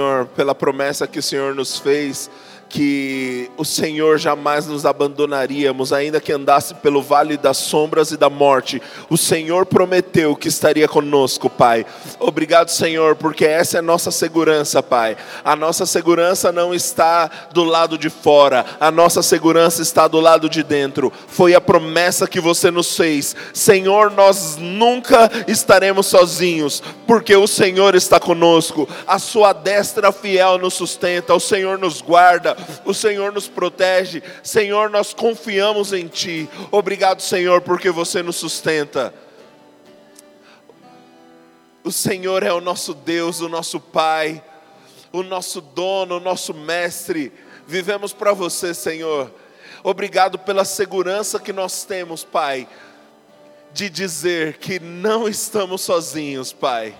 Senhor, pela promessa que o Senhor nos fez que o Senhor jamais nos abandonaríamos, ainda que andasse pelo vale das sombras e da morte. O Senhor prometeu que estaria conosco, Pai. Obrigado, Senhor, porque essa é a nossa segurança, Pai. A nossa segurança não está do lado de fora, a nossa segurança está do lado de dentro. Foi a promessa que você nos fez. Senhor, nós nunca estaremos sozinhos, porque o Senhor está conosco. A sua destra fiel nos sustenta, o Senhor nos guarda o Senhor nos protege. Senhor, nós confiamos em Ti. Obrigado, Senhor, porque você nos sustenta. O Senhor é o nosso Deus, o nosso Pai, o nosso dono, o nosso mestre. Vivemos para você, Senhor. Obrigado pela segurança que nós temos, Pai, de dizer que não estamos sozinhos, Pai.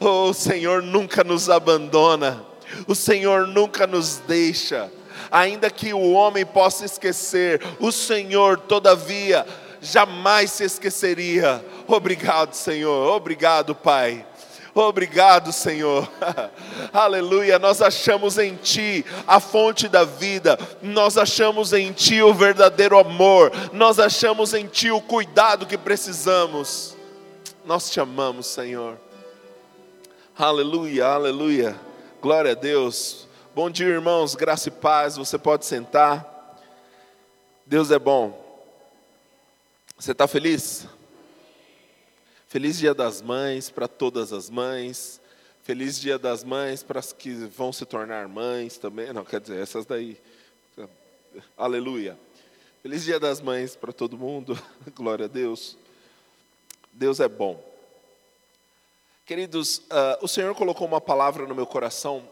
Oh, o Senhor nunca nos abandona. O Senhor nunca nos deixa, ainda que o homem possa esquecer, o Senhor, todavia, jamais se esqueceria. Obrigado, Senhor, obrigado, Pai. Obrigado, Senhor. Aleluia. Nós achamos em Ti a fonte da vida. Nós achamos em Ti o verdadeiro amor. Nós achamos em Ti o cuidado que precisamos. Nós te amamos, Senhor. Aleluia, aleluia. Glória a Deus. Bom dia, irmãos, graça e paz. Você pode sentar. Deus é bom. Você está feliz? Feliz Dia das Mães para todas as mães. Feliz Dia das Mães para as que vão se tornar mães também. Não, quer dizer, essas daí. Aleluia. Feliz Dia das Mães para todo mundo. Glória a Deus. Deus é bom. Queridos, uh, o Senhor colocou uma palavra no meu coração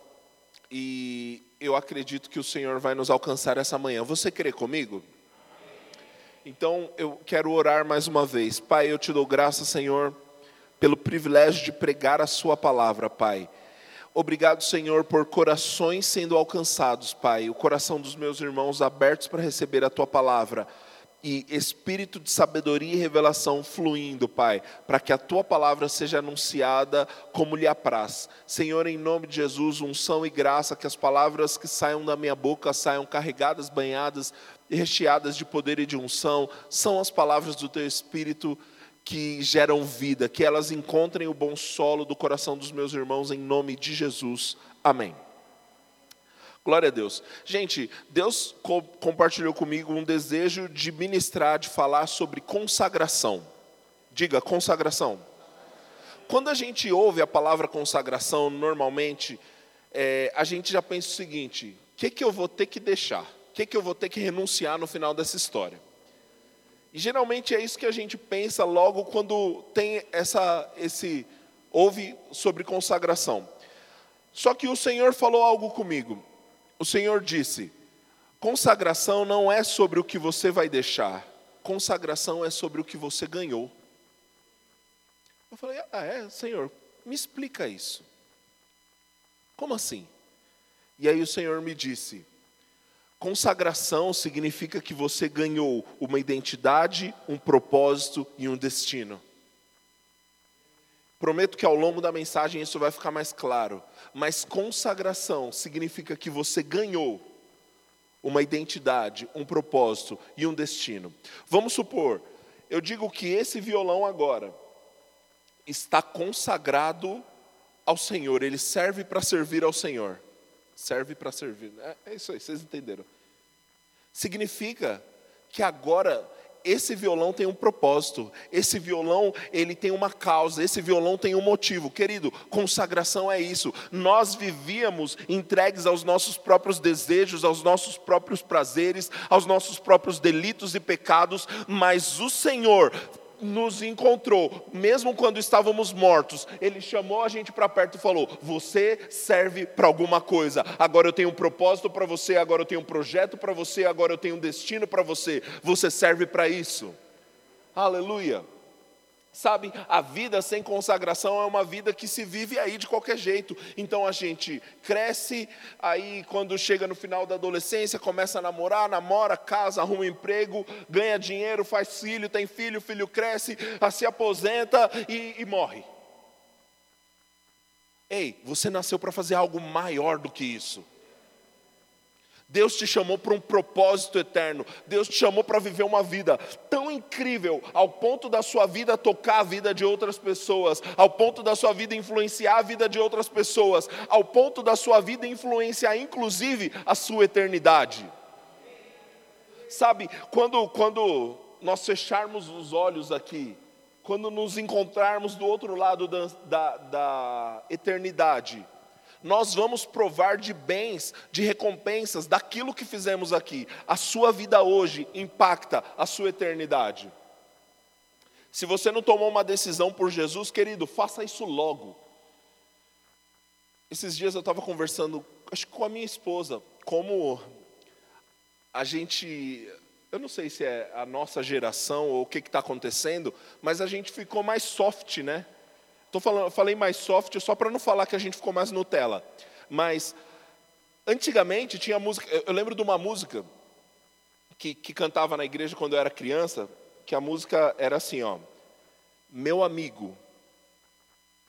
e eu acredito que o Senhor vai nos alcançar essa manhã. Você crê comigo? Então eu quero orar mais uma vez. Pai, eu te dou graça, Senhor, pelo privilégio de pregar a Sua palavra, Pai. Obrigado, Senhor, por corações sendo alcançados, Pai. O coração dos meus irmãos abertos para receber a Tua palavra e espírito de sabedoria e revelação fluindo, Pai, para que a tua palavra seja anunciada como lhe apraz. Senhor, em nome de Jesus, unção e graça, que as palavras que saiam da minha boca saiam carregadas, banhadas e recheadas de poder e de unção, são as palavras do teu espírito que geram vida, que elas encontrem o bom solo do coração dos meus irmãos, em nome de Jesus. Amém. Glória a Deus. Gente, Deus co compartilhou comigo um desejo de ministrar, de falar sobre consagração. Diga, consagração. Quando a gente ouve a palavra consagração, normalmente, é, a gente já pensa o seguinte: o que, que eu vou ter que deixar? O que, que eu vou ter que renunciar no final dessa história? E geralmente é isso que a gente pensa logo quando tem essa, esse, ouve sobre consagração. Só que o Senhor falou algo comigo. O Senhor disse: consagração não é sobre o que você vai deixar, consagração é sobre o que você ganhou. Eu falei: Ah, é, Senhor, me explica isso. Como assim? E aí o Senhor me disse: consagração significa que você ganhou uma identidade, um propósito e um destino. Prometo que ao longo da mensagem isso vai ficar mais claro. Mas consagração significa que você ganhou uma identidade, um propósito e um destino. Vamos supor, eu digo que esse violão agora está consagrado ao Senhor, ele serve para servir ao Senhor. Serve para servir. É, é isso aí, vocês entenderam. Significa que agora esse violão tem um propósito, esse violão ele tem uma causa, esse violão tem um motivo. Querido, consagração é isso. Nós vivíamos entregues aos nossos próprios desejos, aos nossos próprios prazeres, aos nossos próprios delitos e pecados, mas o Senhor nos encontrou, mesmo quando estávamos mortos, Ele chamou a gente para perto e falou: Você serve para alguma coisa. Agora eu tenho um propósito para você, agora eu tenho um projeto para você, agora eu tenho um destino para você. Você serve para isso. Aleluia. Sabe, a vida sem consagração é uma vida que se vive aí de qualquer jeito. Então a gente cresce, aí quando chega no final da adolescência, começa a namorar, namora, casa, arruma um emprego, ganha dinheiro, faz filho, tem filho, filho cresce, se aposenta e, e morre. Ei, você nasceu para fazer algo maior do que isso. Deus te chamou para um propósito eterno. Deus te chamou para viver uma vida tão incrível, ao ponto da sua vida tocar a vida de outras pessoas, ao ponto da sua vida influenciar a vida de outras pessoas, ao ponto da sua vida influenciar inclusive a sua eternidade. Sabe, quando, quando nós fecharmos os olhos aqui, quando nos encontrarmos do outro lado da, da, da eternidade, nós vamos provar de bens, de recompensas, daquilo que fizemos aqui. A sua vida hoje impacta a sua eternidade. Se você não tomou uma decisão por Jesus, querido, faça isso logo. Esses dias eu estava conversando, acho que com a minha esposa, como a gente, eu não sei se é a nossa geração ou o que está acontecendo, mas a gente ficou mais soft, né? Tô falando, falei mais soft só para não falar que a gente ficou mais Nutella. Mas antigamente tinha música. Eu lembro de uma música que, que cantava na igreja quando eu era criança, que a música era assim, ó. Meu amigo,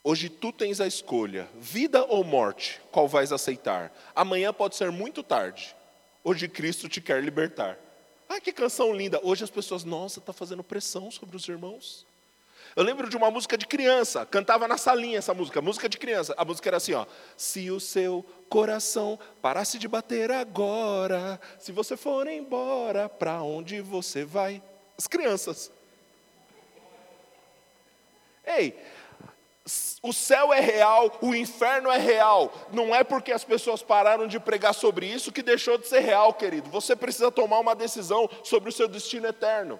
hoje tu tens a escolha, vida ou morte, qual vais aceitar? Amanhã pode ser muito tarde. Hoje Cristo te quer libertar. Ah, que canção linda. Hoje as pessoas, nossa, está fazendo pressão sobre os irmãos. Eu lembro de uma música de criança, cantava na salinha essa música, música de criança. A música era assim, ó: Se o seu coração parasse de bater agora, se você for embora, para onde você vai? As crianças. Ei, o céu é real, o inferno é real. Não é porque as pessoas pararam de pregar sobre isso que deixou de ser real, querido. Você precisa tomar uma decisão sobre o seu destino eterno.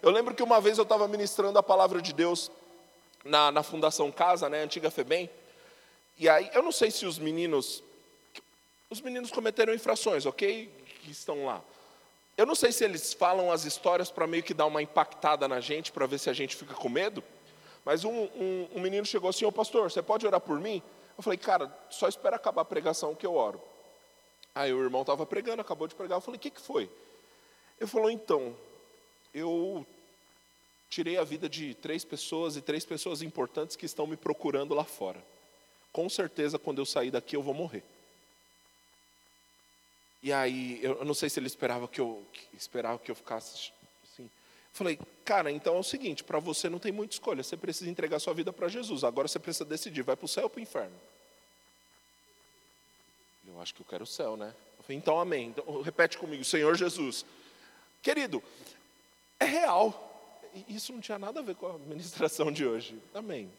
Eu lembro que uma vez eu estava ministrando a palavra de Deus na, na Fundação Casa, né, antiga FEBEM, e aí eu não sei se os meninos, os meninos cometeram infrações, ok? Que estão lá. Eu não sei se eles falam as histórias para meio que dar uma impactada na gente, para ver se a gente fica com medo, mas um, um, um menino chegou assim, ô pastor, você pode orar por mim? Eu falei, cara, só espera acabar a pregação que eu oro. Aí o irmão estava pregando, acabou de pregar, eu falei, o que, que foi? Ele falou, então, eu tirei a vida de três pessoas e três pessoas importantes que estão me procurando lá fora. Com certeza, quando eu sair daqui, eu vou morrer. E aí, eu não sei se ele esperava que eu que esperava que eu ficasse assim. Falei, cara, então é o seguinte: para você não tem muita escolha. Você precisa entregar sua vida para Jesus. Agora você precisa decidir: vai para o céu ou para o inferno? Eu acho que eu quero o céu, né? Eu falei, então, amém. Então, repete comigo: Senhor Jesus. Querido, é real. Isso não tinha nada a ver com a ministração de hoje. Amém.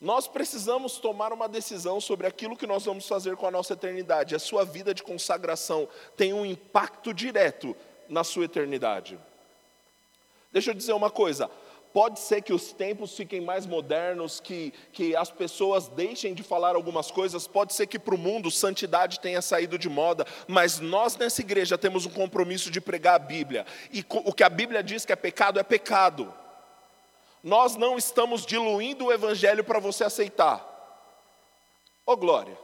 Nós precisamos tomar uma decisão sobre aquilo que nós vamos fazer com a nossa eternidade. A sua vida de consagração tem um impacto direto na sua eternidade. Deixa eu dizer uma coisa: Pode ser que os tempos fiquem mais modernos, que, que as pessoas deixem de falar algumas coisas, pode ser que para o mundo santidade tenha saído de moda, mas nós nessa igreja temos um compromisso de pregar a Bíblia, e o que a Bíblia diz que é pecado, é pecado. Nós não estamos diluindo o Evangelho para você aceitar. Ô oh, glória!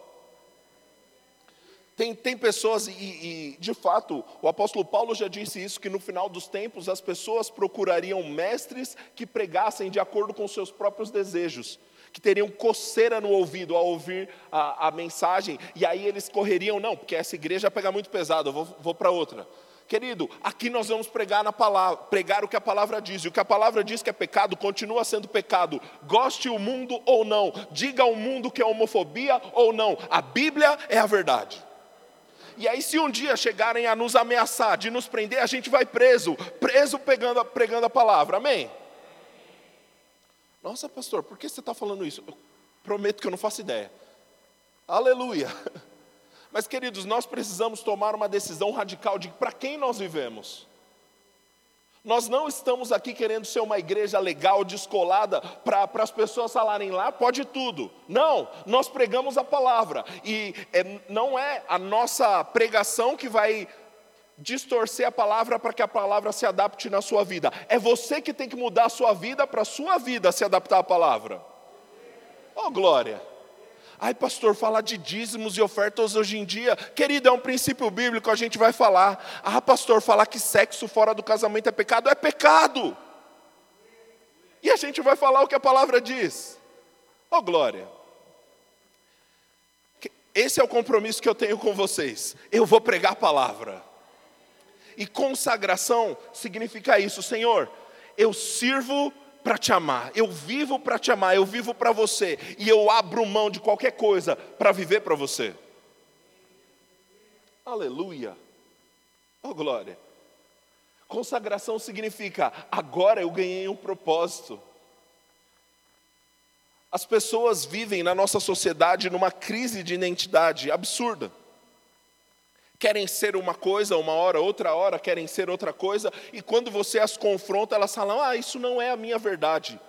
Tem, tem pessoas, e, e, de fato, o apóstolo Paulo já disse isso, que no final dos tempos as pessoas procurariam mestres que pregassem de acordo com seus próprios desejos, que teriam coceira no ouvido ao ouvir a, a mensagem, e aí eles correriam, não, porque essa igreja pega muito pesado, eu vou, vou para outra. Querido, aqui nós vamos pregar na palavra, pregar o que a palavra diz. E o que a palavra diz que é pecado, continua sendo pecado. Goste o mundo ou não, diga ao mundo que é homofobia ou não. A Bíblia é a verdade. E aí, se um dia chegarem a nos ameaçar, de nos prender, a gente vai preso, preso pegando, pregando a palavra, amém? Nossa, pastor, por que você está falando isso? Eu prometo que eu não faço ideia. Aleluia. Mas, queridos, nós precisamos tomar uma decisão radical de para quem nós vivemos. Nós não estamos aqui querendo ser uma igreja legal, descolada, para as pessoas falarem lá, pode tudo. Não, nós pregamos a palavra. E é, não é a nossa pregação que vai distorcer a palavra para que a palavra se adapte na sua vida. É você que tem que mudar a sua vida para a sua vida se adaptar à palavra. Oh, glória! Ai, pastor, falar de dízimos e ofertas hoje em dia, querido, é um princípio bíblico, a gente vai falar. Ah, pastor, falar que sexo fora do casamento é pecado, é pecado. E a gente vai falar o que a palavra diz. Oh, glória. Esse é o compromisso que eu tenho com vocês. Eu vou pregar a palavra. E consagração significa isso, Senhor, eu sirvo para te amar, eu vivo para te amar, eu vivo para você, e eu abro mão de qualquer coisa para viver para você. Aleluia. Oh glória. Consagração significa agora eu ganhei um propósito. As pessoas vivem na nossa sociedade numa crise de identidade absurda. Querem ser uma coisa uma hora, outra hora querem ser outra coisa, e quando você as confronta, elas falam: Ah, isso não é a minha verdade.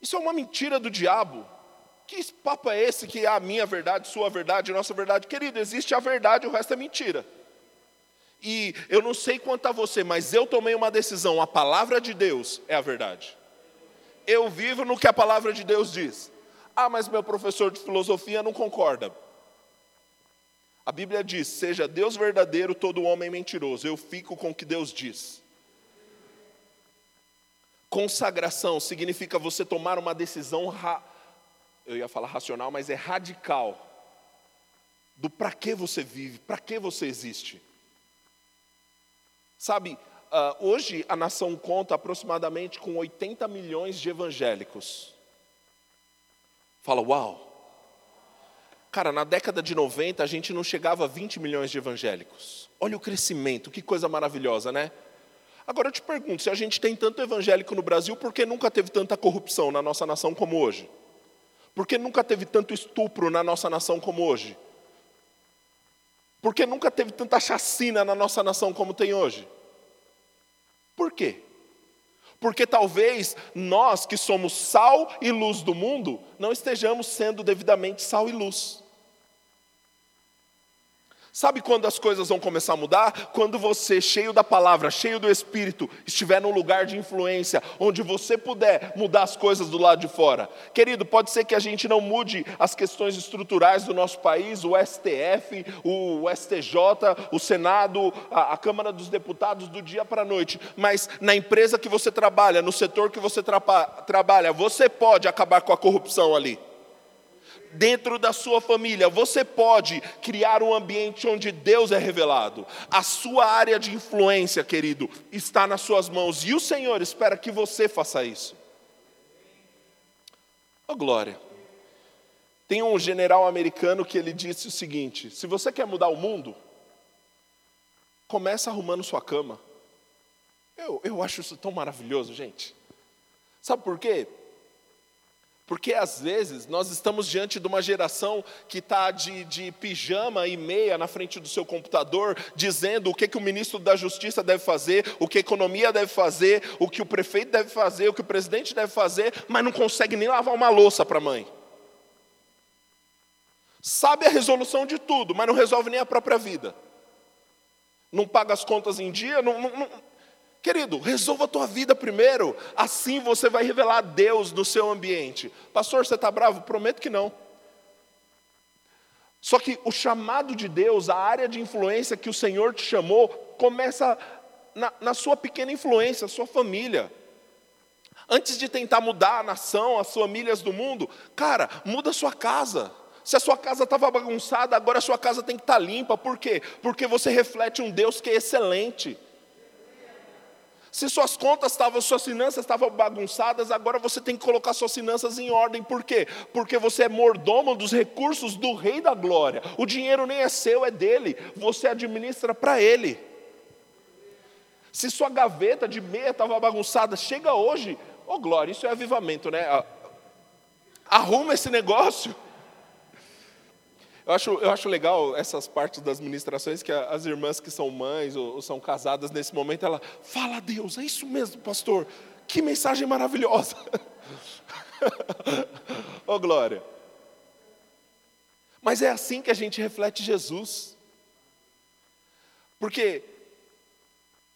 Isso é uma mentira do diabo. Que papo é esse que é a minha verdade, sua verdade, nossa verdade? Querido, existe a verdade, o resto é mentira. E eu não sei quanto a você, mas eu tomei uma decisão: a palavra de Deus é a verdade. Eu vivo no que a palavra de Deus diz. Ah, mas meu professor de filosofia não concorda. A Bíblia diz: seja Deus verdadeiro, todo homem mentiroso. Eu fico com o que Deus diz. Consagração significa você tomar uma decisão, ra... eu ia falar racional, mas é radical, do para que você vive, para que você existe. Sabe, uh, hoje a nação conta aproximadamente com 80 milhões de evangélicos. Fala, uau! Cara, na década de 90 a gente não chegava a 20 milhões de evangélicos. Olha o crescimento, que coisa maravilhosa, né? Agora eu te pergunto, se a gente tem tanto evangélico no Brasil, por que nunca teve tanta corrupção na nossa nação como hoje? Por que nunca teve tanto estupro na nossa nação como hoje? Porque nunca teve tanta chacina na nossa nação como tem hoje. Por quê? Porque talvez nós que somos sal e luz do mundo não estejamos sendo devidamente sal e luz. Sabe quando as coisas vão começar a mudar? Quando você, cheio da palavra, cheio do Espírito, estiver num lugar de influência, onde você puder mudar as coisas do lado de fora. Querido, pode ser que a gente não mude as questões estruturais do nosso país, o STF, o STJ, o Senado, a, a Câmara dos Deputados, do dia para a noite, mas na empresa que você trabalha, no setor que você tra trabalha, você pode acabar com a corrupção ali dentro da sua família. Você pode criar um ambiente onde Deus é revelado. A sua área de influência, querido, está nas suas mãos. E o Senhor espera que você faça isso. Oh, glória. Tem um general americano que ele disse o seguinte: se você quer mudar o mundo, começa arrumando sua cama. Eu, eu acho isso tão maravilhoso, gente. Sabe por quê? Porque às vezes nós estamos diante de uma geração que está de, de, pijama e meia na frente do seu computador, dizendo o que, que o ministro da Justiça deve fazer, o que a economia deve fazer, o que o prefeito deve fazer, o que o presidente deve fazer, mas não consegue nem lavar uma louça para a mãe. Sabe a resolução de tudo, mas não resolve nem a própria vida. Não paga as contas em dia, não, não, Querido, resolva a tua vida primeiro, assim você vai revelar Deus no seu ambiente. Pastor, você está bravo? Prometo que não. Só que o chamado de Deus, a área de influência que o Senhor te chamou, começa na, na sua pequena influência, sua família. Antes de tentar mudar a nação, as famílias do mundo, cara, muda a sua casa. Se a sua casa estava bagunçada, agora a sua casa tem que estar tá limpa. Por quê? Porque você reflete um Deus que é excelente. Se suas contas estavam, suas finanças estavam bagunçadas, agora você tem que colocar suas finanças em ordem. Por quê? Porque você é mordomo dos recursos do Rei da Glória. O dinheiro nem é seu, é dele. Você administra para ele. Se sua gaveta de meia estava bagunçada, chega hoje. Ô oh, glória, isso é avivamento, né? Arruma esse negócio. Eu acho, eu acho legal essas partes das ministrações que as irmãs que são mães ou, ou são casadas nesse momento, ela fala a Deus, é isso mesmo, pastor. Que mensagem maravilhosa. oh glória. Mas é assim que a gente reflete Jesus. Porque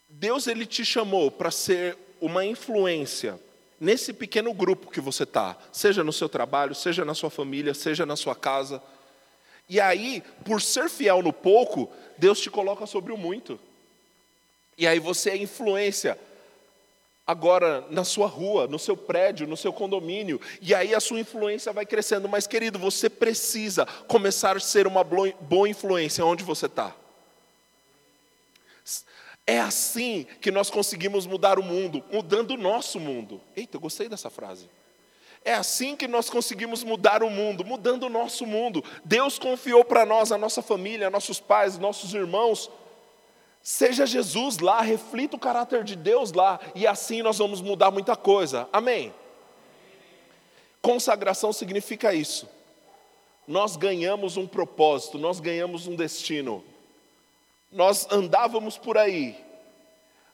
Deus ele te chamou para ser uma influência nesse pequeno grupo que você está, seja no seu trabalho, seja na sua família, seja na sua casa. E aí, por ser fiel no pouco, Deus te coloca sobre o muito. E aí você é influência agora na sua rua, no seu prédio, no seu condomínio, e aí a sua influência vai crescendo. Mas, querido, você precisa começar a ser uma boa influência onde você está. É assim que nós conseguimos mudar o mundo, mudando o nosso mundo. Eita, eu gostei dessa frase. É assim que nós conseguimos mudar o mundo, mudando o nosso mundo. Deus confiou para nós, a nossa família, nossos pais, nossos irmãos. Seja Jesus lá, reflita o caráter de Deus lá, e assim nós vamos mudar muita coisa. Amém? Consagração significa isso. Nós ganhamos um propósito, nós ganhamos um destino nós andávamos por aí.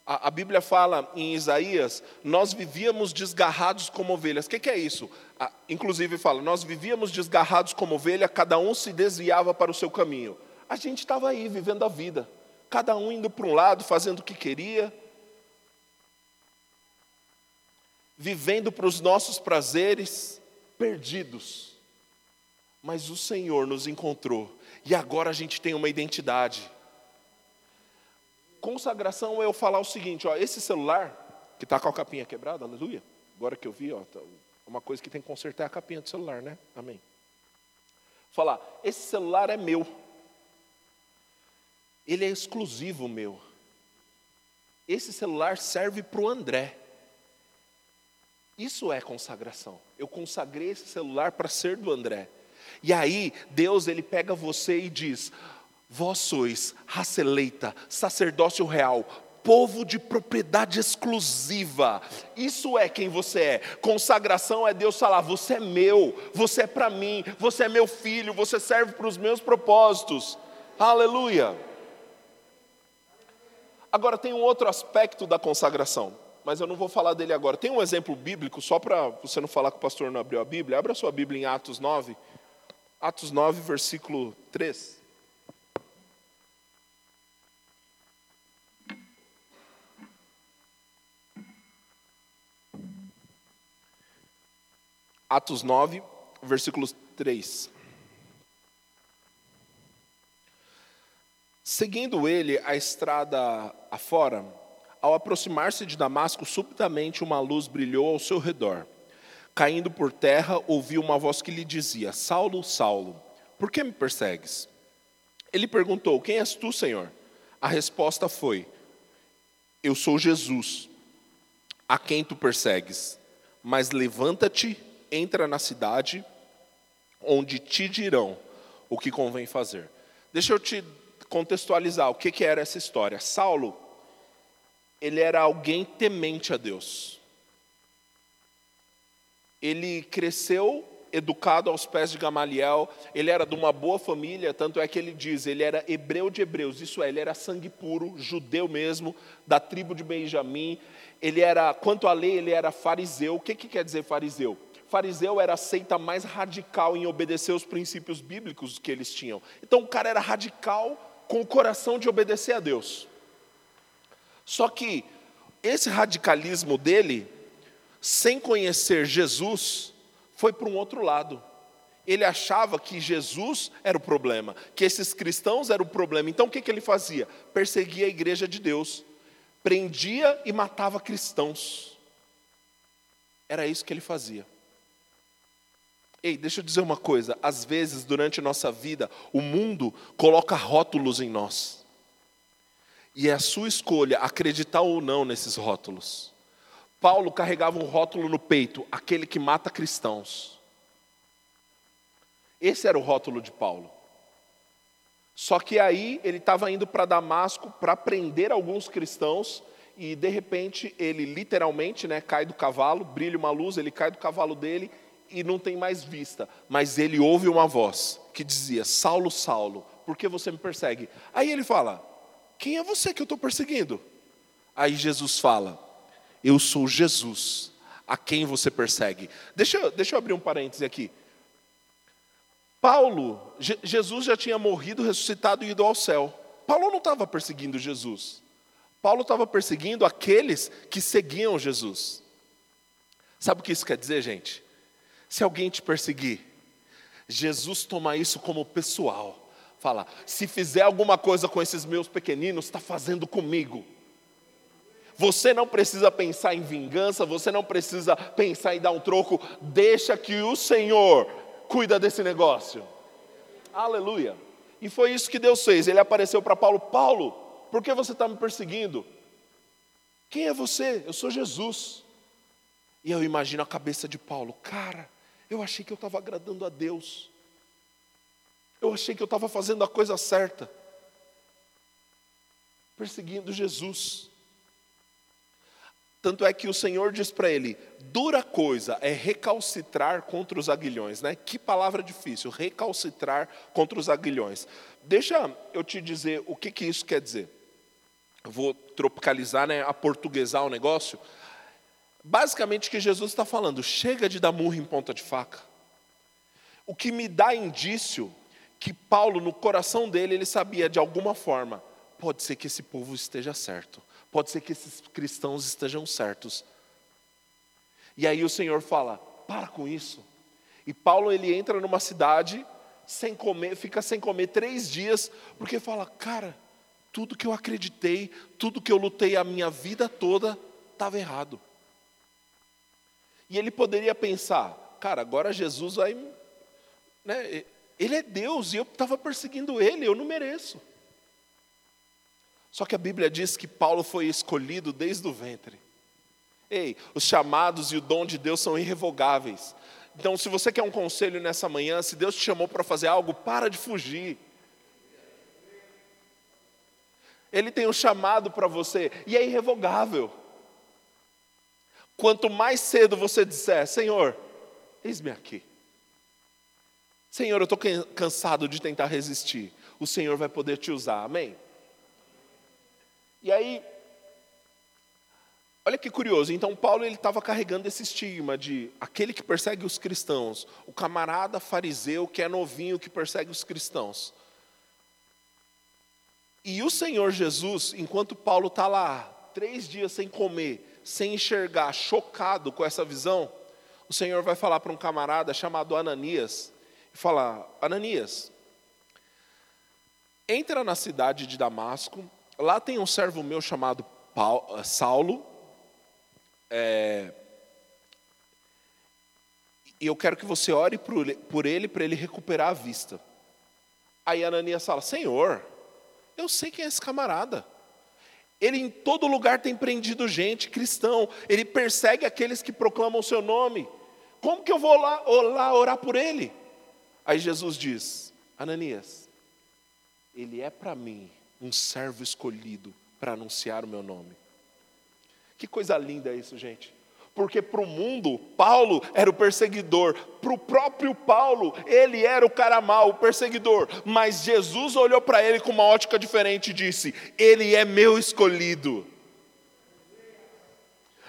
A, a, Bíblia fala em Isaías, nós vivíamos desgarrados como ovelhas. O que, que, é isso? Inclusive fala, nós vivíamos desgarrados como ovelha, cada um se desviava para o seu caminho. A gente estava aí vivendo a vida, cada um indo para um lado, fazendo o que queria, vivendo para os nossos prazeres, perdidos. Mas o Senhor nos encontrou e agora a gente tem uma identidade. Consagração é eu falar o seguinte, ó, esse celular, que está com a capinha quebrada, aleluia. Agora que eu vi, ó, tá, uma coisa que tem que consertar é a capinha do celular, né? Amém. Falar, esse celular é meu. Ele é exclusivo meu. Esse celular serve para o André. Isso é consagração. Eu consagrei esse celular para ser do André. E aí, Deus ele pega você e diz: Vós sois raça eleita, sacerdócio real, povo de propriedade exclusiva. Isso é quem você é. Consagração é Deus falar: você é meu, você é para mim, você é meu filho, você serve para os meus propósitos. Aleluia. Agora tem um outro aspecto da consagração, mas eu não vou falar dele agora. Tem um exemplo bíblico, só para você não falar que o pastor não abriu a Bíblia. Abra sua Bíblia em Atos 9. Atos 9, versículo 3. Atos 9, versículos 3. Seguindo ele a estrada afora, ao aproximar-se de Damasco, subitamente uma luz brilhou ao seu redor. Caindo por terra, ouviu uma voz que lhe dizia: Saulo, Saulo, por que me persegues? Ele perguntou: Quem és tu, Senhor? A resposta foi: Eu sou Jesus, a quem tu persegues. Mas levanta-te entra na cidade, onde te dirão o que convém fazer. Deixa eu te contextualizar o que, que era essa história. Saulo, ele era alguém temente a Deus. Ele cresceu educado aos pés de Gamaliel, ele era de uma boa família, tanto é que ele diz, ele era hebreu de hebreus, isso é, ele era sangue puro, judeu mesmo, da tribo de Benjamim, ele era, quanto à lei, ele era fariseu, o que, que quer dizer fariseu? Fariseu era a seita mais radical em obedecer os princípios bíblicos que eles tinham. Então o cara era radical com o coração de obedecer a Deus. Só que esse radicalismo dele, sem conhecer Jesus, foi para um outro lado. Ele achava que Jesus era o problema, que esses cristãos eram o problema. Então o que, que ele fazia? Perseguia a igreja de Deus, prendia e matava cristãos. Era isso que ele fazia. Ei, deixa eu dizer uma coisa: às vezes, durante nossa vida, o mundo coloca rótulos em nós. E é a sua escolha acreditar ou não nesses rótulos. Paulo carregava um rótulo no peito: aquele que mata cristãos. Esse era o rótulo de Paulo. Só que aí ele estava indo para Damasco para prender alguns cristãos e de repente ele literalmente né, cai do cavalo, brilha uma luz, ele cai do cavalo dele e não tem mais vista, mas ele ouve uma voz que dizia: Saulo, Saulo, por que você me persegue? Aí ele fala: Quem é você que eu estou perseguindo? Aí Jesus fala: Eu sou Jesus, a quem você persegue. Deixa, deixa eu abrir um parêntese aqui. Paulo, Je, Jesus já tinha morrido, ressuscitado e ido ao céu. Paulo não estava perseguindo Jesus. Paulo estava perseguindo aqueles que seguiam Jesus. Sabe o que isso quer dizer, gente? Se alguém te perseguir, Jesus toma isso como pessoal. Fala, se fizer alguma coisa com esses meus pequeninos, está fazendo comigo. Você não precisa pensar em vingança, você não precisa pensar em dar um troco, deixa que o Senhor cuida desse negócio. Aleluia. E foi isso que Deus fez. Ele apareceu para Paulo: Paulo, por que você está me perseguindo? Quem é você? Eu sou Jesus. E eu imagino a cabeça de Paulo: Cara, eu achei que eu estava agradando a Deus. Eu achei que eu estava fazendo a coisa certa. Perseguindo Jesus. Tanto é que o Senhor diz para ele: dura coisa é recalcitrar contra os aguilhões, né? Que palavra difícil, recalcitrar contra os aguilhões. Deixa eu te dizer o que, que isso quer dizer. Eu vou tropicalizar, né, aportuguesar o negócio. Basicamente, o que Jesus está falando, chega de dar murro em ponta de faca. O que me dá indício que Paulo, no coração dele, ele sabia de alguma forma, pode ser que esse povo esteja certo Pode ser que esses cristãos estejam certos. E aí o Senhor fala: para com isso. E Paulo ele entra numa cidade sem comer, fica sem comer três dias, porque fala: cara, tudo que eu acreditei, tudo que eu lutei a minha vida toda, estava errado. E ele poderia pensar: cara, agora Jesus vai. Né, ele é Deus e eu estava perseguindo ele, eu não mereço. Só que a Bíblia diz que Paulo foi escolhido desde o ventre. Ei, os chamados e o dom de Deus são irrevogáveis. Então, se você quer um conselho nessa manhã, se Deus te chamou para fazer algo, para de fugir. Ele tem um chamado para você e é irrevogável. Quanto mais cedo você disser, Senhor, eis-me aqui. Senhor, eu estou cansado de tentar resistir. O Senhor vai poder te usar, amém? E aí, olha que curioso, então Paulo ele estava carregando esse estigma de aquele que persegue os cristãos, o camarada fariseu que é novinho que persegue os cristãos. E o Senhor Jesus, enquanto Paulo está lá, três dias sem comer, sem enxergar, chocado com essa visão, o Senhor vai falar para um camarada chamado Ananias, e falar: Ananias, entra na cidade de Damasco Lá tem um servo meu chamado Paulo, eh, Saulo. É, e eu quero que você ore por ele para ele recuperar a vista. Aí Ananias fala: Senhor, eu sei quem é esse camarada. Ele em todo lugar tem prendido gente, cristão. Ele persegue aqueles que proclamam o seu nome. Como que eu vou lá, lá orar por ele? Aí Jesus diz: Ananias, ele é para mim um servo escolhido para anunciar o meu nome. Que coisa linda isso, gente. Porque para o mundo, Paulo era o perseguidor, para o próprio Paulo, ele era o cara mau, o perseguidor. Mas Jesus olhou para ele com uma ótica diferente e disse: Ele é meu escolhido.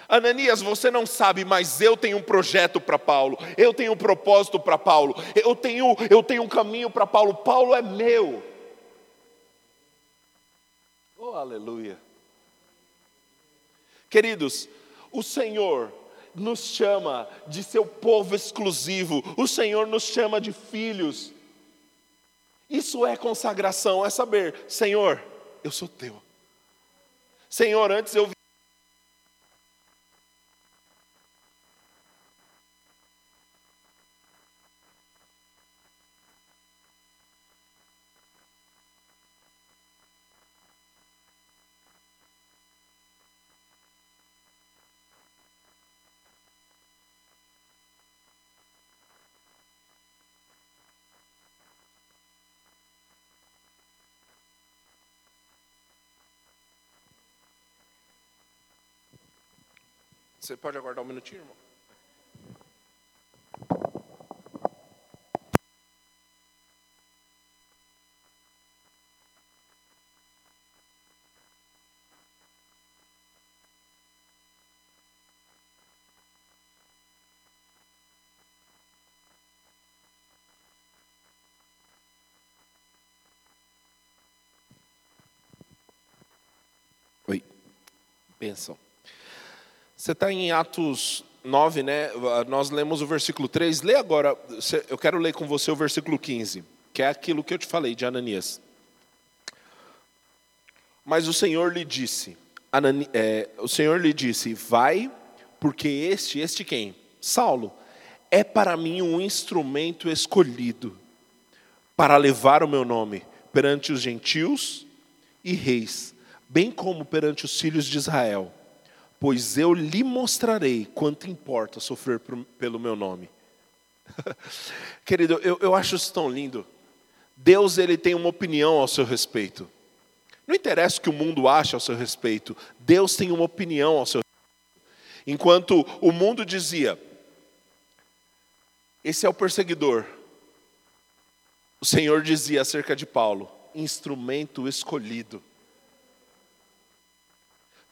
Ananias, você não sabe, mas eu tenho um projeto para Paulo, eu tenho um propósito para Paulo, eu tenho, eu tenho um caminho para Paulo, Paulo é meu. Oh, aleluia. Queridos, o Senhor nos chama de seu povo exclusivo, o Senhor nos chama de filhos. Isso é consagração, é saber, Senhor, eu sou teu. Senhor, antes eu Você pode aguardar um minutinho, irmão? Oi, bênção. Você está em Atos 9, né? Nós lemos o versículo 3. Lê agora, eu quero ler com você o versículo 15, que é aquilo que eu te falei de Ananias. Mas o Senhor lhe disse: Anani, é, o Senhor lhe disse: Vai, porque este, este quem? Saulo, é para mim um instrumento escolhido para levar o meu nome perante os gentios e reis, bem como perante os filhos de Israel, pois eu lhe mostrarei quanto importa sofrer pelo meu nome. Querido, eu, eu acho isso tão lindo. Deus ele tem uma opinião ao seu respeito. Não interessa o que o mundo acha ao seu respeito, Deus tem uma opinião ao seu respeito. Enquanto o mundo dizia, esse é o perseguidor, o Senhor dizia acerca de Paulo, instrumento escolhido.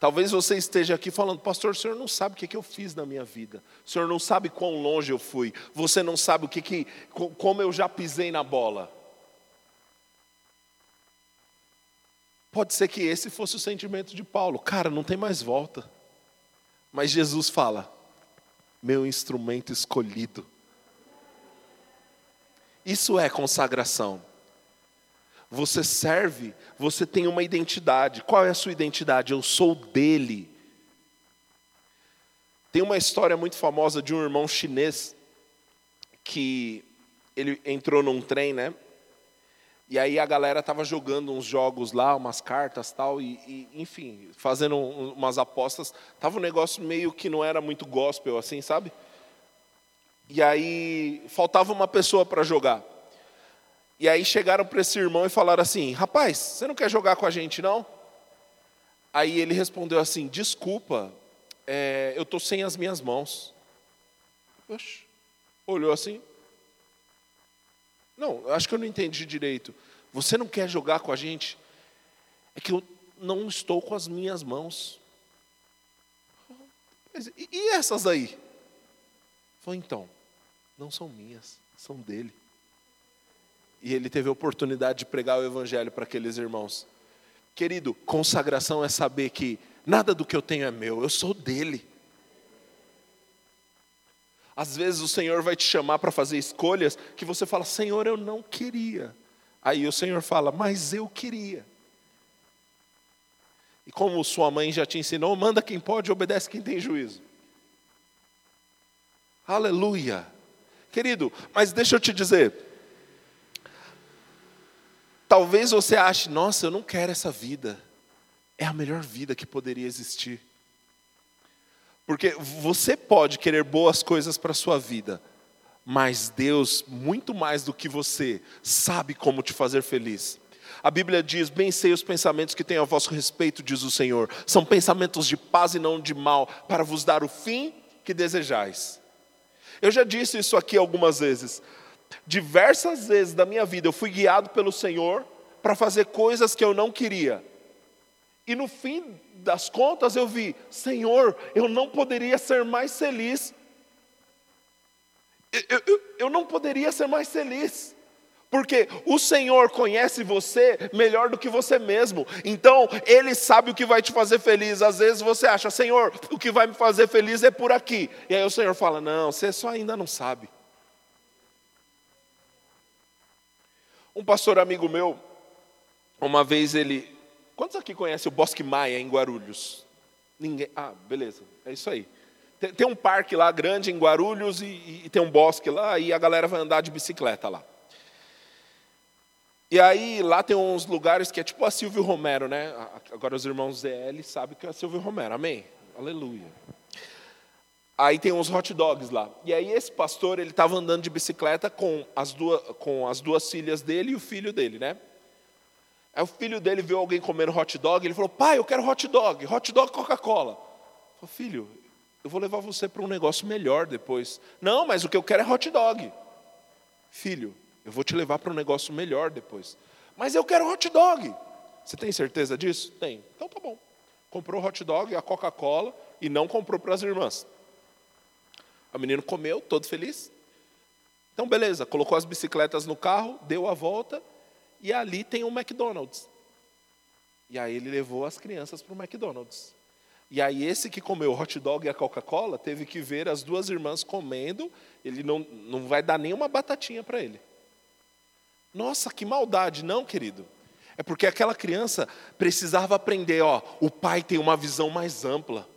Talvez você esteja aqui falando, pastor, o senhor não sabe o que, que eu fiz na minha vida. O senhor não sabe quão longe eu fui. Você não sabe o que, que como eu já pisei na bola. Pode ser que esse fosse o sentimento de Paulo. Cara, não tem mais volta. Mas Jesus fala: meu instrumento escolhido. Isso é consagração. Você serve, você tem uma identidade. Qual é a sua identidade? Eu sou dele. Tem uma história muito famosa de um irmão chinês que ele entrou num trem, né? E aí a galera estava jogando uns jogos lá, umas cartas tal, e, e enfim, fazendo umas apostas. Tava um negócio meio que não era muito gospel, assim, sabe? E aí faltava uma pessoa para jogar. E aí chegaram para esse irmão e falaram assim: Rapaz, você não quer jogar com a gente não? Aí ele respondeu assim: Desculpa, é, eu estou sem as minhas mãos. Oxe, olhou assim: não, acho que eu não entendi direito. Você não quer jogar com a gente? É que eu não estou com as minhas mãos. E essas aí? Foi então, não são minhas, são dele. E ele teve a oportunidade de pregar o evangelho para aqueles irmãos. Querido, consagração é saber que nada do que eu tenho é meu, eu sou dele. Às vezes o Senhor vai te chamar para fazer escolhas que você fala, Senhor, eu não queria. Aí o Senhor fala, mas eu queria. E como sua mãe já te ensinou, manda quem pode, obedece quem tem juízo. Aleluia. Querido, mas deixa eu te dizer. Talvez você ache, nossa, eu não quero essa vida. É a melhor vida que poderia existir. Porque você pode querer boas coisas para a sua vida, mas Deus, muito mais do que você, sabe como te fazer feliz. A Bíblia diz: Bem sei os pensamentos que tenho a vosso respeito, diz o Senhor. São pensamentos de paz e não de mal, para vos dar o fim que desejais. Eu já disse isso aqui algumas vezes. Diversas vezes da minha vida eu fui guiado pelo Senhor para fazer coisas que eu não queria. E no fim das contas eu vi, Senhor, eu não poderia ser mais feliz. Eu, eu, eu não poderia ser mais feliz. Porque o Senhor conhece você melhor do que você mesmo. Então, Ele sabe o que vai te fazer feliz. Às vezes você acha, Senhor, o que vai me fazer feliz é por aqui. E aí o Senhor fala, não, você só ainda não sabe. Um pastor amigo meu, uma vez ele Quantos aqui conhecem o Bosque Maia em Guarulhos? Ninguém. Ah, beleza, é isso aí. Tem, tem um parque lá grande em Guarulhos e, e, tem um bosque lá e a galera vai andar de bicicleta lá. E aí lá tem uns lugares que é tipo a Silvio Romero, né? Agora os irmãos ZL sabem que é a Silvio Romero, amém? Aleluia. Aí tem uns hot dogs lá. E aí esse pastor, ele estava andando de bicicleta com as duas, com as duas filhas dele e o filho dele, né? Aí o filho dele viu alguém comendo hot dog, ele falou: Pai, eu quero hot dog, hot dog Coca-Cola. Falei, filho, eu vou levar você para um negócio melhor depois. Não, mas o que eu quero é hot dog. Filho, eu vou te levar para um negócio melhor depois. Mas eu quero hot dog. Você tem certeza disso? Tem. Então tá bom. Comprou o hot dog a Coca-Cola e não comprou para as irmãs. O menino comeu, todo feliz. Então, beleza, colocou as bicicletas no carro, deu a volta e ali tem um McDonald's. E aí ele levou as crianças para o McDonald's. E aí esse que comeu o hot dog e a Coca-Cola teve que ver as duas irmãs comendo, ele não, não vai dar nenhuma batatinha para ele. Nossa, que maldade, não, querido. É porque aquela criança precisava aprender, ó, o pai tem uma visão mais ampla.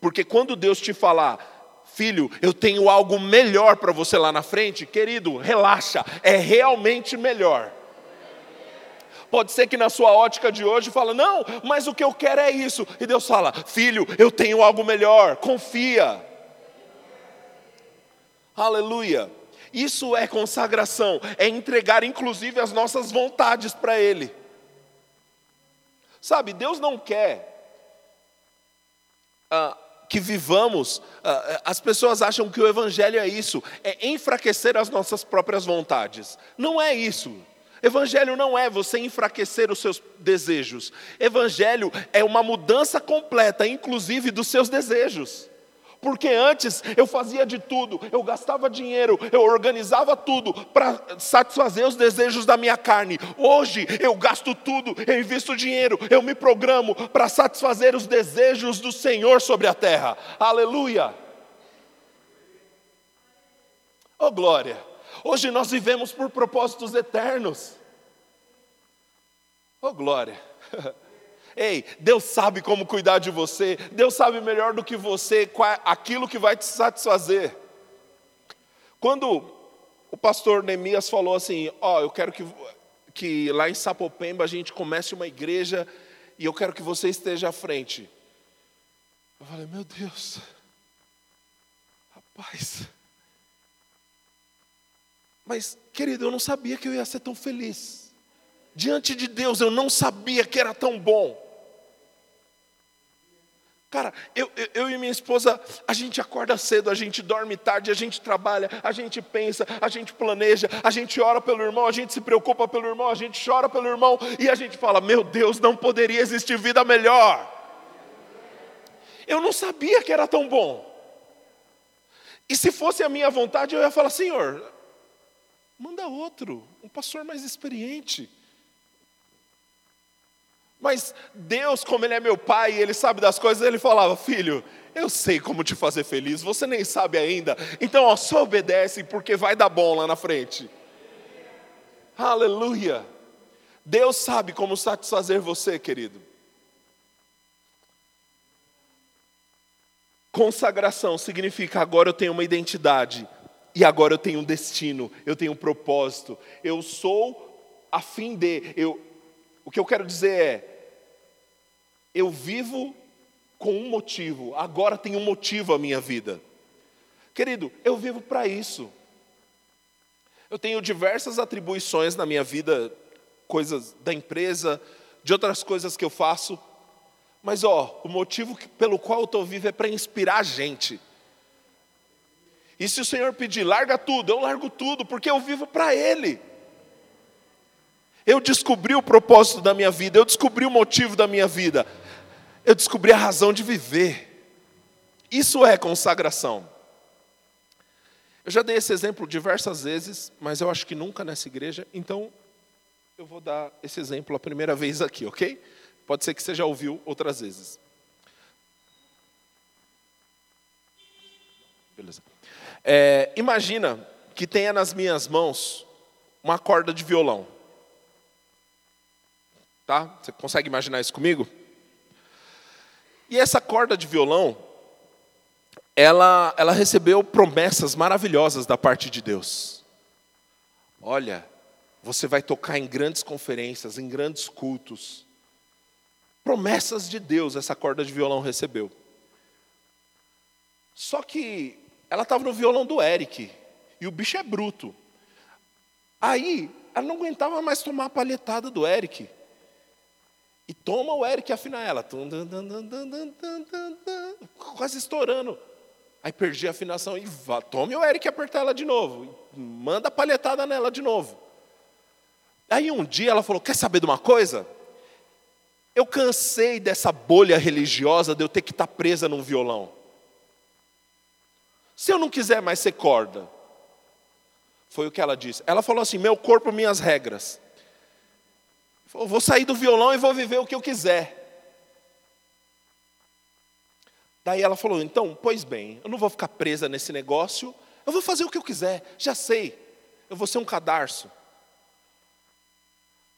Porque quando Deus te falar, filho, eu tenho algo melhor para você lá na frente, querido, relaxa, é realmente melhor. Pode ser que na sua ótica de hoje fala: "Não, mas o que eu quero é isso". E Deus fala: "Filho, eu tenho algo melhor, confia". Aleluia. Isso é consagração, é entregar inclusive as nossas vontades para ele. Sabe, Deus não quer ah, que vivamos. Ah, as pessoas acham que o Evangelho é isso, é enfraquecer as nossas próprias vontades. Não é isso. Evangelho não é você enfraquecer os seus desejos. Evangelho é uma mudança completa, inclusive dos seus desejos. Porque antes eu fazia de tudo, eu gastava dinheiro, eu organizava tudo para satisfazer os desejos da minha carne. Hoje eu gasto tudo, eu invisto dinheiro, eu me programo para satisfazer os desejos do Senhor sobre a terra. Aleluia! Oh glória! Hoje nós vivemos por propósitos eternos. Oh glória! Ei, Deus sabe como cuidar de você, Deus sabe melhor do que você qual, é aquilo que vai te satisfazer. Quando o pastor Neemias falou assim: Ó, oh, eu quero que, que lá em Sapopemba a gente comece uma igreja e eu quero que você esteja à frente. Eu falei: Meu Deus, rapaz. Mas, querido, eu não sabia que eu ia ser tão feliz. Diante de Deus eu não sabia que era tão bom. Cara, eu, eu, eu, e minha esposa, a gente acorda cedo, a gente dorme tarde, a gente trabalha, a gente pensa, a gente planeja, a gente ora pelo irmão, a gente se preocupa pelo irmão, a gente chora pelo irmão e a gente fala: Meu Deus, não poderia existir vida melhor. Eu não sabia que era tão bom. E se fosse a minha vontade, eu ia falar: Senhor, manda outro, um pastor mais experiente. Mas Deus, como Ele é meu pai Ele sabe das coisas, Ele falava: Filho, eu sei como te fazer feliz, você nem sabe ainda, então ó, só obedece, porque vai dar bom lá na frente. Aleluia! Deus sabe como satisfazer você, querido. Consagração significa agora eu tenho uma identidade, e agora eu tenho um destino, eu tenho um propósito, eu sou a fim de, eu, o que eu quero dizer é, eu vivo com um motivo, agora tem um motivo a minha vida. Querido, eu vivo para isso. Eu tenho diversas atribuições na minha vida, coisas da empresa, de outras coisas que eu faço. Mas ó, o motivo pelo qual eu estou vivo é para inspirar a gente. E se o Senhor pedir, larga tudo, eu largo tudo, porque eu vivo para Ele. Eu descobri o propósito da minha vida, eu descobri o motivo da minha vida, eu descobri a razão de viver. Isso é consagração. Eu já dei esse exemplo diversas vezes, mas eu acho que nunca nessa igreja, então eu vou dar esse exemplo a primeira vez aqui, ok? Pode ser que você já ouviu outras vezes. Beleza. É, imagina que tenha nas minhas mãos uma corda de violão. Tá? Você consegue imaginar isso comigo? E essa corda de violão, ela, ela recebeu promessas maravilhosas da parte de Deus. Olha, você vai tocar em grandes conferências, em grandes cultos. Promessas de Deus essa corda de violão recebeu. Só que ela estava no violão do Eric, e o bicho é bruto. Aí, ela não aguentava mais tomar a palhetada do Eric. E toma o Eric afinar ela. Quase estourando. Aí perdi a afinação e vá, tome o Eric apertar ela de novo. Manda a palhetada nela de novo. Aí um dia ela falou: Quer saber de uma coisa? Eu cansei dessa bolha religiosa de eu ter que estar presa num violão. Se eu não quiser mais ser corda, foi o que ela disse. Ela falou assim: Meu corpo, minhas regras. Vou sair do violão e vou viver o que eu quiser. Daí ela falou: então, pois bem, eu não vou ficar presa nesse negócio, eu vou fazer o que eu quiser, já sei, eu vou ser um cadarço.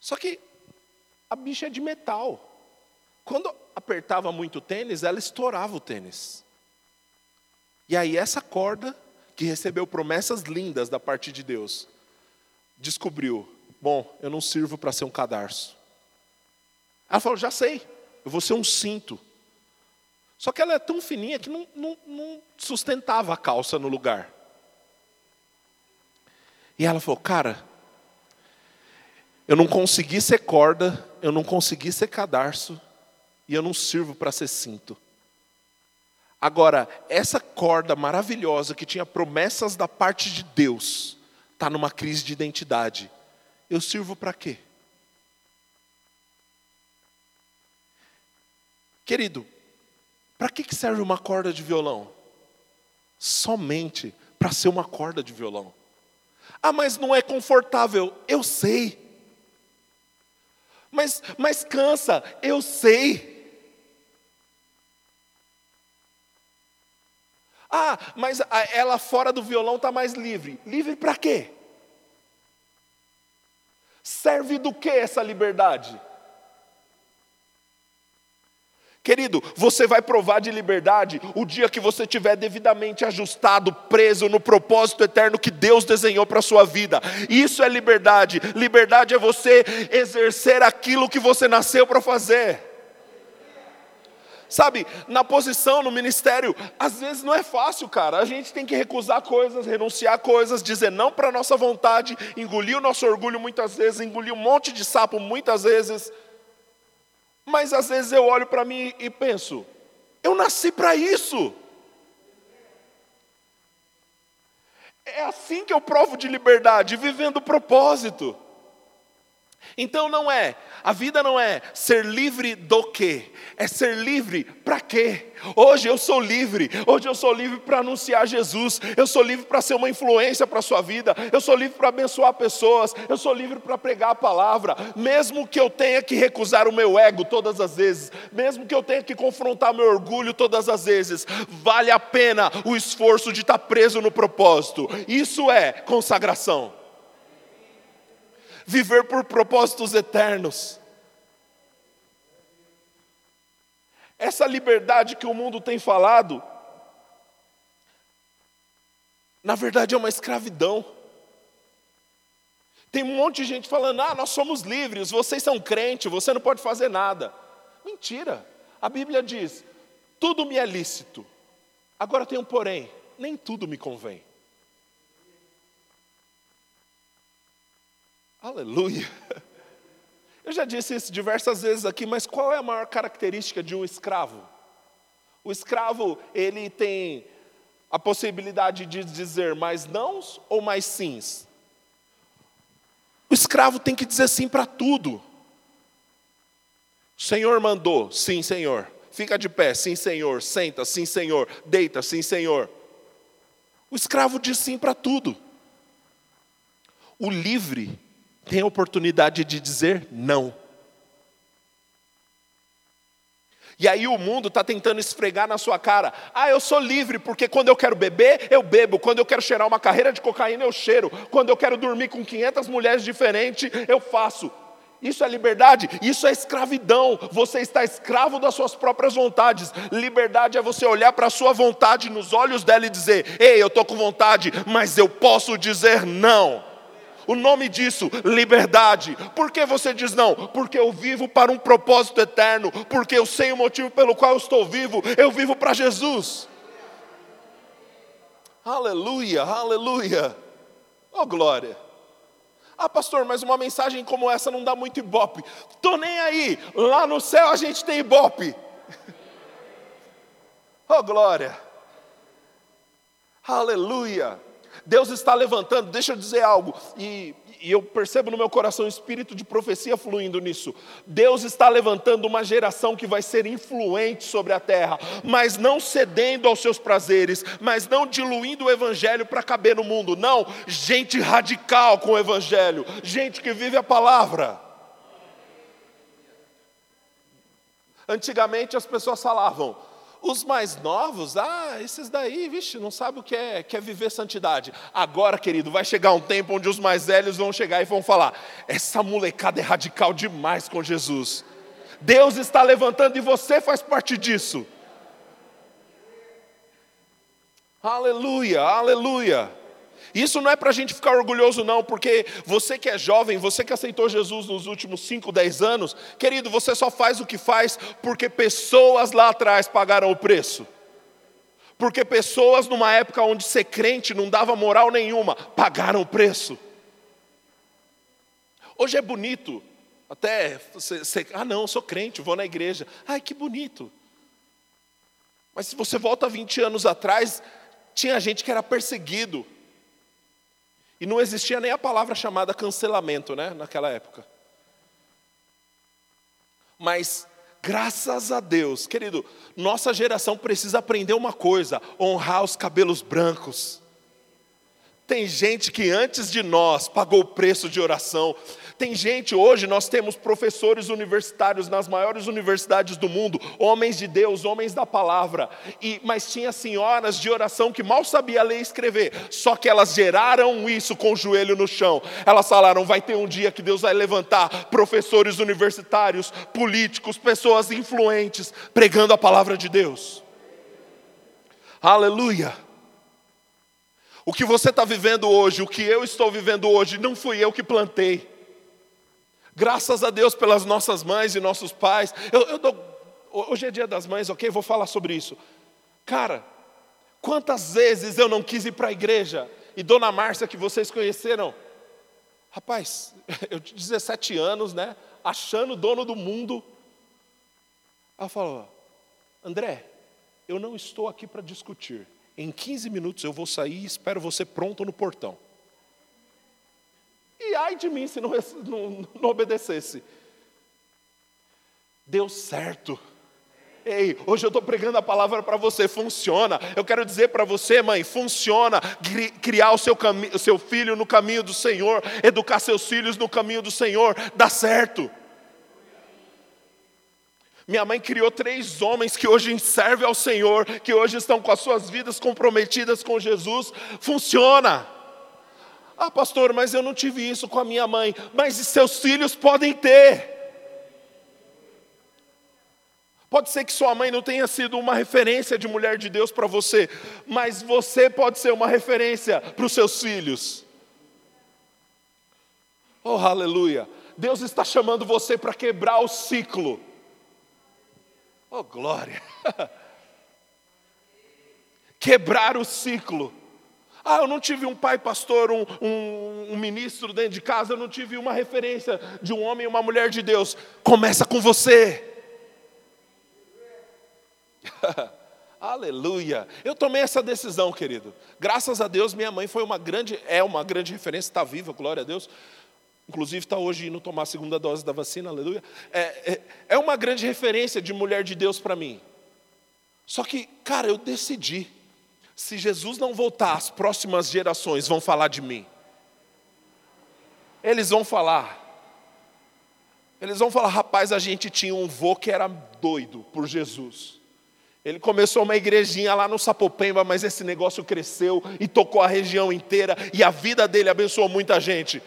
Só que a bicha é de metal. Quando apertava muito o tênis, ela estourava o tênis. E aí essa corda, que recebeu promessas lindas da parte de Deus, descobriu: bom, eu não sirvo para ser um cadarço. Ela falou: já sei, eu vou ser um cinto. Só que ela é tão fininha que não, não, não sustentava a calça no lugar. E ela falou: cara, eu não consegui ser corda, eu não consegui ser cadarço, e eu não sirvo para ser cinto. Agora, essa corda maravilhosa que tinha promessas da parte de Deus, está numa crise de identidade. Eu sirvo para quê? Querido, para que serve uma corda de violão? Somente para ser uma corda de violão. Ah, mas não é confortável. Eu sei. Mas, mas cansa. Eu sei. Ah, mas ela fora do violão está mais livre. Livre para quê? Serve do que essa liberdade? Querido, você vai provar de liberdade o dia que você estiver devidamente ajustado, preso no propósito eterno que Deus desenhou para a sua vida. Isso é liberdade. Liberdade é você exercer aquilo que você nasceu para fazer. Sabe, na posição, no ministério, às vezes não é fácil, cara. A gente tem que recusar coisas, renunciar coisas, dizer não para a nossa vontade, engolir o nosso orgulho muitas vezes, engolir um monte de sapo muitas vezes. Mas às vezes eu olho para mim e penso, eu nasci para isso. É assim que eu provo de liberdade, vivendo o propósito. Então não é, a vida não é ser livre do quê? É ser livre para quê? Hoje eu sou livre, hoje eu sou livre para anunciar Jesus, eu sou livre para ser uma influência para a sua vida, eu sou livre para abençoar pessoas, eu sou livre para pregar a palavra, mesmo que eu tenha que recusar o meu ego todas as vezes, mesmo que eu tenha que confrontar meu orgulho todas as vezes, vale a pena o esforço de estar preso no propósito, isso é consagração viver por propósitos eternos. Essa liberdade que o mundo tem falado, na verdade é uma escravidão. Tem um monte de gente falando: ah, nós somos livres, vocês são crentes, você não pode fazer nada. Mentira. A Bíblia diz: tudo me é lícito. Agora tem um porém: nem tudo me convém. Aleluia. Eu já disse isso diversas vezes aqui, mas qual é a maior característica de um escravo? O escravo, ele tem a possibilidade de dizer mais nãos ou mais sims? O escravo tem que dizer sim para tudo. O Senhor mandou, sim, Senhor. Fica de pé, sim, Senhor. Senta, sim, Senhor. Deita, sim, Senhor. O escravo diz sim para tudo. O livre tem a oportunidade de dizer não. E aí o mundo está tentando esfregar na sua cara. Ah, eu sou livre, porque quando eu quero beber, eu bebo. Quando eu quero cheirar uma carreira de cocaína, eu cheiro. Quando eu quero dormir com 500 mulheres diferentes, eu faço. Isso é liberdade, isso é escravidão. Você está escravo das suas próprias vontades. Liberdade é você olhar para a sua vontade nos olhos dela e dizer: Ei, eu estou com vontade, mas eu posso dizer não. O nome disso, liberdade. Por que você diz não? Porque eu vivo para um propósito eterno, porque eu sei o motivo pelo qual eu estou vivo, eu vivo para Jesus. Aleluia, aleluia. Oh glória. Ah, pastor, mas uma mensagem como essa não dá muito ibope. Tô nem aí. Lá no céu a gente tem ibope. Oh glória. Aleluia. Deus está levantando, deixa eu dizer algo, e, e eu percebo no meu coração o espírito de profecia fluindo nisso. Deus está levantando uma geração que vai ser influente sobre a terra, mas não cedendo aos seus prazeres, mas não diluindo o evangelho para caber no mundo. Não, gente radical com o evangelho, gente que vive a palavra. Antigamente as pessoas falavam: os mais novos, ah, esses daí, vixe, não sabe o que é, quer viver santidade. Agora, querido, vai chegar um tempo onde os mais velhos vão chegar e vão falar: essa molecada é radical demais com Jesus. Deus está levantando e você faz parte disso. Aleluia, aleluia. Isso não é para a gente ficar orgulhoso, não, porque você que é jovem, você que aceitou Jesus nos últimos 5, 10 anos, querido, você só faz o que faz porque pessoas lá atrás pagaram o preço. Porque pessoas numa época onde ser crente não dava moral nenhuma, pagaram o preço. Hoje é bonito, até você, você, ah não, sou crente, vou na igreja. Ai, que bonito. Mas se você volta 20 anos atrás, tinha gente que era perseguido, e não existia nem a palavra chamada cancelamento, né, naquela época. Mas, graças a Deus, querido, nossa geração precisa aprender uma coisa: honrar os cabelos brancos. Tem gente que antes de nós pagou o preço de oração. Tem gente, hoje nós temos professores universitários nas maiores universidades do mundo, homens de Deus, homens da palavra, e, mas tinha senhoras de oração que mal sabia ler e escrever, só que elas geraram isso com o joelho no chão. Elas falaram: vai ter um dia que Deus vai levantar professores universitários, políticos, pessoas influentes, pregando a palavra de Deus. Aleluia. O que você está vivendo hoje, o que eu estou vivendo hoje, não fui eu que plantei. Graças a Deus pelas nossas mães e nossos pais. Eu, eu dou, hoje é dia das mães, ok? Vou falar sobre isso. Cara, quantas vezes eu não quis ir para a igreja? E Dona Márcia, que vocês conheceram, rapaz, eu tinha 17 anos, né? Achando dono do mundo. Ela falou: André, eu não estou aqui para discutir. Em 15 minutos eu vou sair e espero você pronto no portão. E ai de mim se não, não, não obedecesse. Deu certo. Ei, hoje eu estou pregando a palavra para você, funciona. Eu quero dizer para você, mãe, funciona. Criar o seu, o seu filho no caminho do Senhor, educar seus filhos no caminho do Senhor, dá certo. Minha mãe criou três homens que hoje servem ao Senhor, que hoje estão com as suas vidas comprometidas com Jesus. Funciona. Ah, pastor, mas eu não tive isso com a minha mãe. Mas seus filhos podem ter. Pode ser que sua mãe não tenha sido uma referência de mulher de Deus para você, mas você pode ser uma referência para os seus filhos. Oh, aleluia! Deus está chamando você para quebrar o ciclo. Oh, glória! Quebrar o ciclo. Ah, eu não tive um pai pastor, um, um, um, ministro dentro de casa, eu não tive uma referência de um homem e uma mulher de Deus. Começa com você. Aleluia. Eu tomei essa decisão, querido. Graças a Deus, minha mãe foi uma grande, é uma grande referência, está viva, glória a Deus. Inclusive está hoje indo tomar a segunda dose da vacina, aleluia. É, é, é uma grande referência de mulher de Deus para mim. Só que, cara, eu decidi se Jesus não voltar, as próximas gerações vão falar de mim. Eles vão falar. Eles vão falar, rapaz, a gente tinha um vô que era doido por Jesus. Ele começou uma igrejinha lá no Sapopemba, mas esse negócio cresceu e tocou a região inteira e a vida dele abençoou muita gente.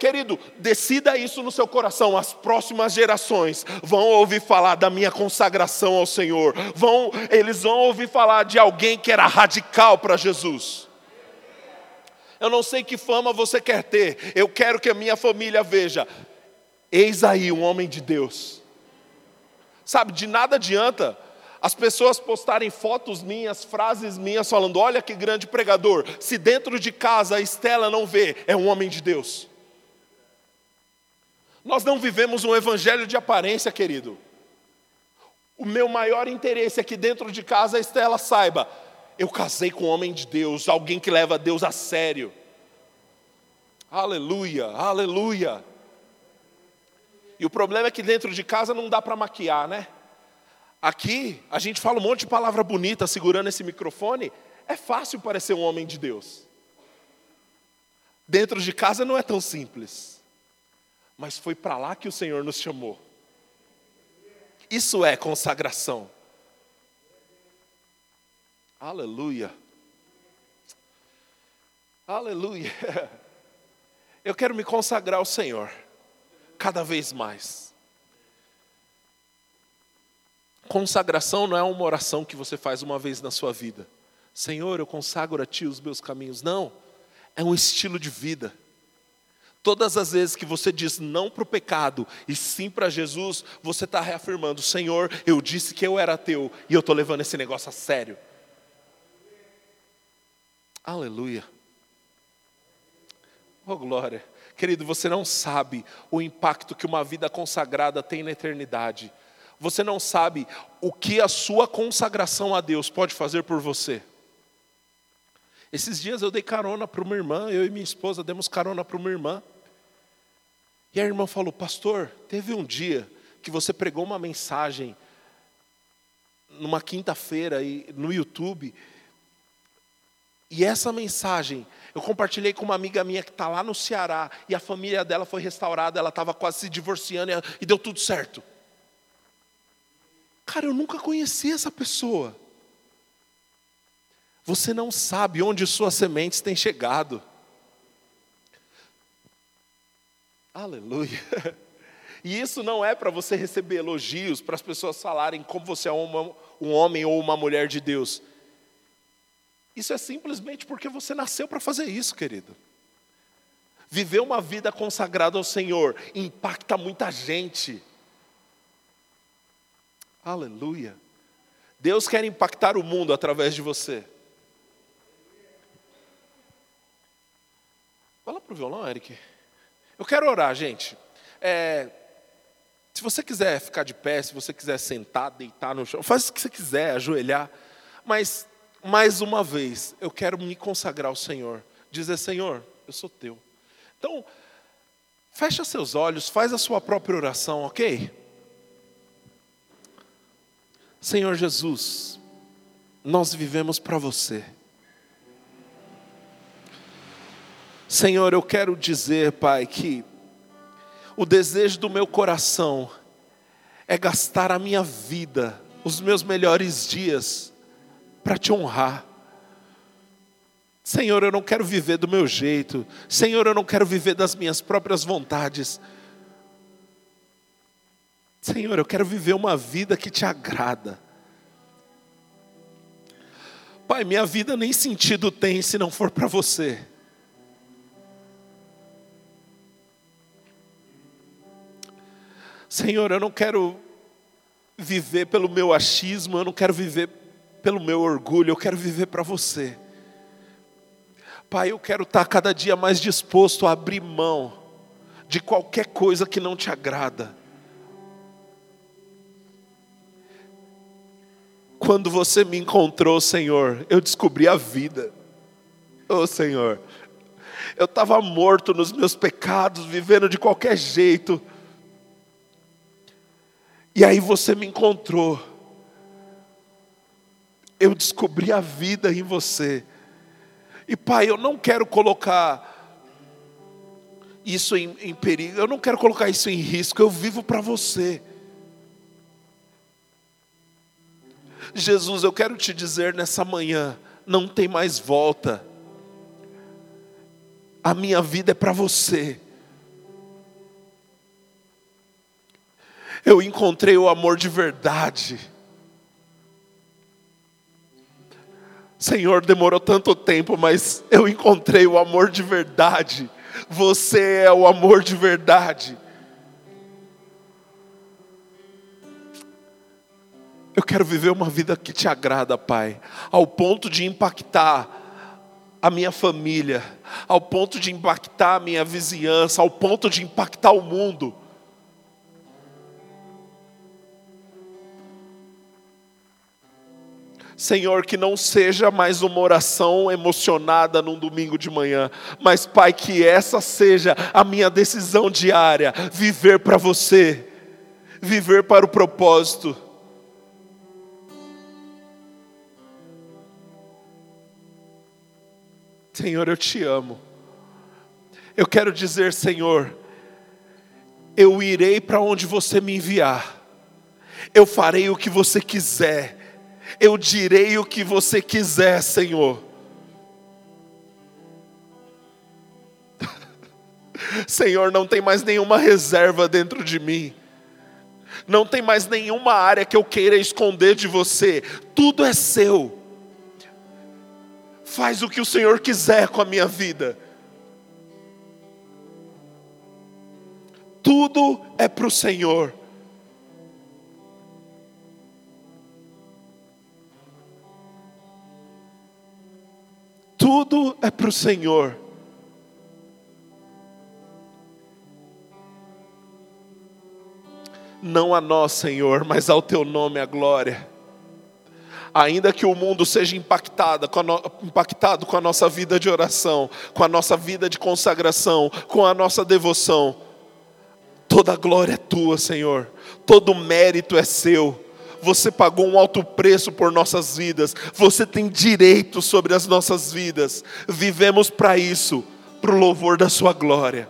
Querido, decida isso no seu coração. As próximas gerações vão ouvir falar da minha consagração ao Senhor. Vão, eles vão ouvir falar de alguém que era radical para Jesus. Eu não sei que fama você quer ter. Eu quero que a minha família veja. Eis aí um homem de Deus. Sabe, de nada adianta as pessoas postarem fotos minhas, frases minhas, falando: olha que grande pregador. Se dentro de casa a Estela não vê, é um homem de Deus. Nós não vivemos um evangelho de aparência, querido. O meu maior interesse é que dentro de casa a Estela saiba: eu casei com um homem de Deus, alguém que leva Deus a sério. Aleluia, aleluia. E o problema é que dentro de casa não dá para maquiar, né? Aqui a gente fala um monte de palavra bonita segurando esse microfone, é fácil parecer um homem de Deus. Dentro de casa não é tão simples mas foi para lá que o Senhor nos chamou. Isso é consagração. Aleluia. Aleluia. Eu quero me consagrar ao Senhor cada vez mais. Consagração não é uma oração que você faz uma vez na sua vida. Senhor, eu consagro a Ti os meus caminhos. Não, é um estilo de vida. Todas as vezes que você diz não para o pecado e sim para Jesus, você está reafirmando: Senhor, eu disse que eu era teu e eu estou levando esse negócio a sério. Aleluia. Oh, glória. Querido, você não sabe o impacto que uma vida consagrada tem na eternidade. Você não sabe o que a sua consagração a Deus pode fazer por você. Esses dias eu dei carona para uma irmã, eu e minha esposa demos carona para uma irmã. E a irmã falou: Pastor, teve um dia que você pregou uma mensagem numa quinta-feira no YouTube. E essa mensagem eu compartilhei com uma amiga minha que está lá no Ceará e a família dela foi restaurada, ela estava quase se divorciando e deu tudo certo. Cara, eu nunca conheci essa pessoa. Você não sabe onde suas sementes têm chegado. Aleluia. E isso não é para você receber elogios, para as pessoas falarem como você é uma, um homem ou uma mulher de Deus. Isso é simplesmente porque você nasceu para fazer isso, querido. Viver uma vida consagrada ao Senhor impacta muita gente. Aleluia. Deus quer impactar o mundo através de você. Fala para o violão, Eric. Eu quero orar, gente. É, se você quiser ficar de pé, se você quiser sentar, deitar no chão, faz o que você quiser, ajoelhar. Mas, mais uma vez, eu quero me consagrar ao Senhor. Dizer, Senhor, eu sou teu. Então, fecha seus olhos, faz a sua própria oração, ok? Senhor Jesus, nós vivemos para você. Senhor, eu quero dizer, Pai, que o desejo do meu coração é gastar a minha vida, os meus melhores dias, para te honrar. Senhor, eu não quero viver do meu jeito. Senhor, eu não quero viver das minhas próprias vontades. Senhor, eu quero viver uma vida que te agrada. Pai, minha vida nem sentido tem se não for para você. Senhor, eu não quero viver pelo meu achismo, eu não quero viver pelo meu orgulho, eu quero viver para você. Pai, eu quero estar cada dia mais disposto a abrir mão de qualquer coisa que não te agrada. Quando você me encontrou, Senhor, eu descobri a vida. Oh, Senhor, eu estava morto nos meus pecados, vivendo de qualquer jeito. E aí você me encontrou. Eu descobri a vida em você. E Pai, eu não quero colocar isso em, em perigo, eu não quero colocar isso em risco, eu vivo para você. Jesus, eu quero te dizer nessa manhã: não tem mais volta. A minha vida é para você. Eu encontrei o amor de verdade. Senhor, demorou tanto tempo, mas eu encontrei o amor de verdade. Você é o amor de verdade. Eu quero viver uma vida que te agrada, Pai, ao ponto de impactar a minha família, ao ponto de impactar a minha vizinhança, ao ponto de impactar o mundo. Senhor, que não seja mais uma oração emocionada num domingo de manhã, mas, Pai, que essa seja a minha decisão diária: viver para você, viver para o propósito. Senhor, eu te amo. Eu quero dizer, Senhor, eu irei para onde você me enviar, eu farei o que você quiser, Eu direi o que você quiser, Senhor. Senhor, não tem mais nenhuma reserva dentro de mim. Não tem mais nenhuma área que eu queira esconder de você. Tudo é seu. Faz o que o Senhor quiser com a minha vida. Tudo é para o Senhor. Tudo é para o Senhor. Não a nós, Senhor, mas ao Teu nome a glória. Ainda que o mundo seja impactado com, no, impactado com a nossa vida de oração, com a nossa vida de consagração, com a nossa devoção, toda a glória é Tua, Senhor, todo mérito é Seu você pagou um alto preço por nossas vidas, você tem direito sobre as nossas vidas, vivemos para isso, para o louvor da Sua glória.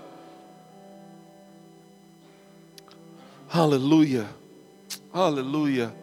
Aleluia, aleluia.